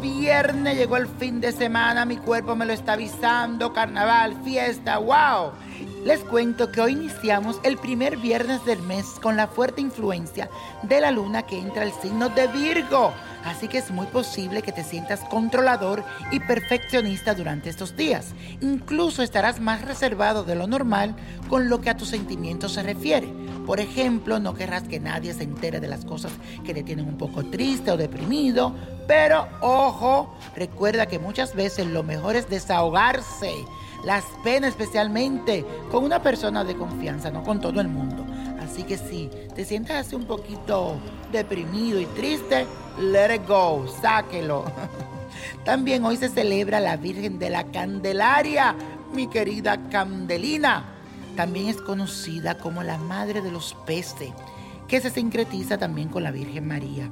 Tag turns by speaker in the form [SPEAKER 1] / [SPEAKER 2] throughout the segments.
[SPEAKER 1] viernes, llegó el fin de semana, mi cuerpo me lo está avisando, carnaval, fiesta, wow. Les cuento que hoy iniciamos el primer viernes del mes con la fuerte influencia de la luna que entra al signo de Virgo. Así que es muy posible que te sientas controlador y perfeccionista durante estos días. Incluso estarás más reservado de lo normal con lo que a tus sentimientos se refiere. Por ejemplo, no querrás que nadie se entere de las cosas que te tienen un poco triste o deprimido. Pero ojo, recuerda que muchas veces lo mejor es desahogarse. Las penas especialmente con una persona de confianza, no con todo el mundo. Así que si te sientes así un poquito deprimido y triste, let it go, sáquelo. También hoy se celebra la Virgen de la Candelaria, mi querida Candelina. También es conocida como la Madre de los Peces, que se sincretiza también con la Virgen María.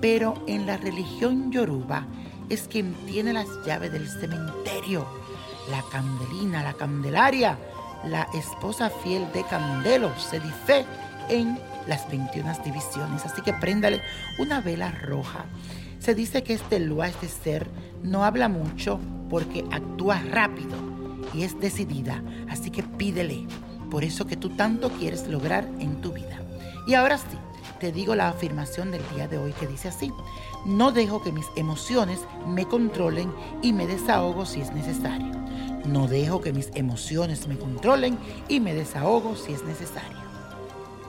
[SPEAKER 1] Pero en la religión yoruba es quien tiene las llaves del cementerio. La Candelina, la Candelaria la esposa fiel de Candelo se dice en las 21 divisiones. Así que préndale una vela roja. Se dice que este Lua, este ser, no habla mucho porque actúa rápido y es decidida. Así que pídele por eso que tú tanto quieres lograr en tu vida. Y ahora sí, te digo la afirmación del día de hoy que dice así. No dejo que mis emociones me controlen y me desahogo si es necesario. No dejo que mis emociones me controlen y me desahogo si es necesario.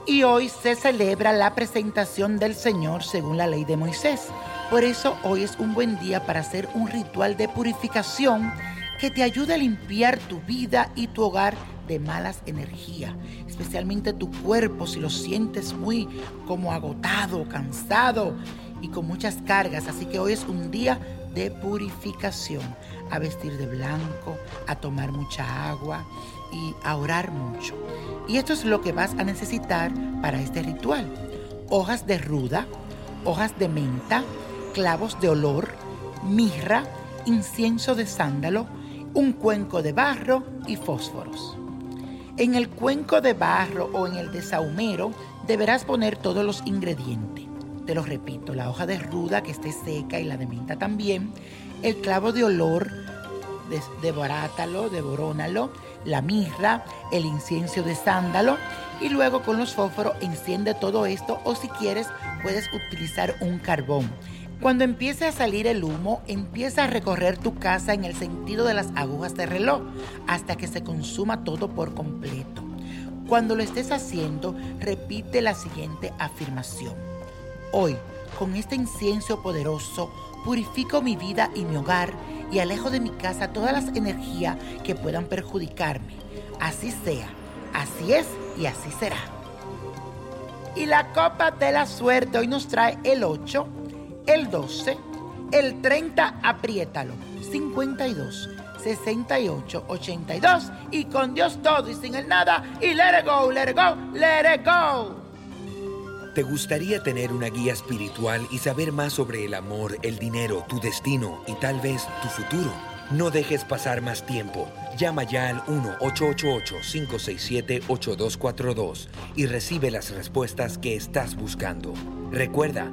[SPEAKER 1] Y hoy se celebra la presentación del Señor según la ley de Moisés. Por eso hoy es un buen día para hacer un ritual de purificación que te ayude a limpiar tu vida y tu hogar de malas energías, especialmente tu cuerpo si lo sientes muy como agotado, cansado y con muchas cargas. Así que hoy es un día de purificación, a vestir de blanco, a tomar mucha agua y a orar mucho. Y esto es lo que vas a necesitar para este ritual. Hojas de ruda, hojas de menta, clavos de olor, mirra, incienso de sándalo, un cuenco de barro y fósforos. En el cuenco de barro o en el de saumero deberás poner todos los ingredientes te lo repito, la hoja de ruda que esté seca y la de menta también, el clavo de olor, devorátalo, devorónalo, la mirra, el incienso de sándalo y luego con los fósforos enciende todo esto o si quieres puedes utilizar un carbón. Cuando empiece a salir el humo, empieza a recorrer tu casa en el sentido de las agujas de reloj hasta que se consuma todo por completo. Cuando lo estés haciendo, repite la siguiente afirmación. Hoy, con este incienso poderoso, purifico mi vida y mi hogar y alejo de mi casa todas las energías que puedan perjudicarme. Así sea, así es y así será. Y la copa de la suerte hoy nos trae el 8, el 12, el 30, apriétalo, 52, 68, 82 y con Dios todo y sin el nada y let it go, let it go, let it go.
[SPEAKER 2] ¿Te gustaría tener una guía espiritual y saber más sobre el amor, el dinero, tu destino y tal vez tu futuro? No dejes pasar más tiempo. Llama ya al 1-888-567-8242 y recibe las respuestas que estás buscando. Recuerda,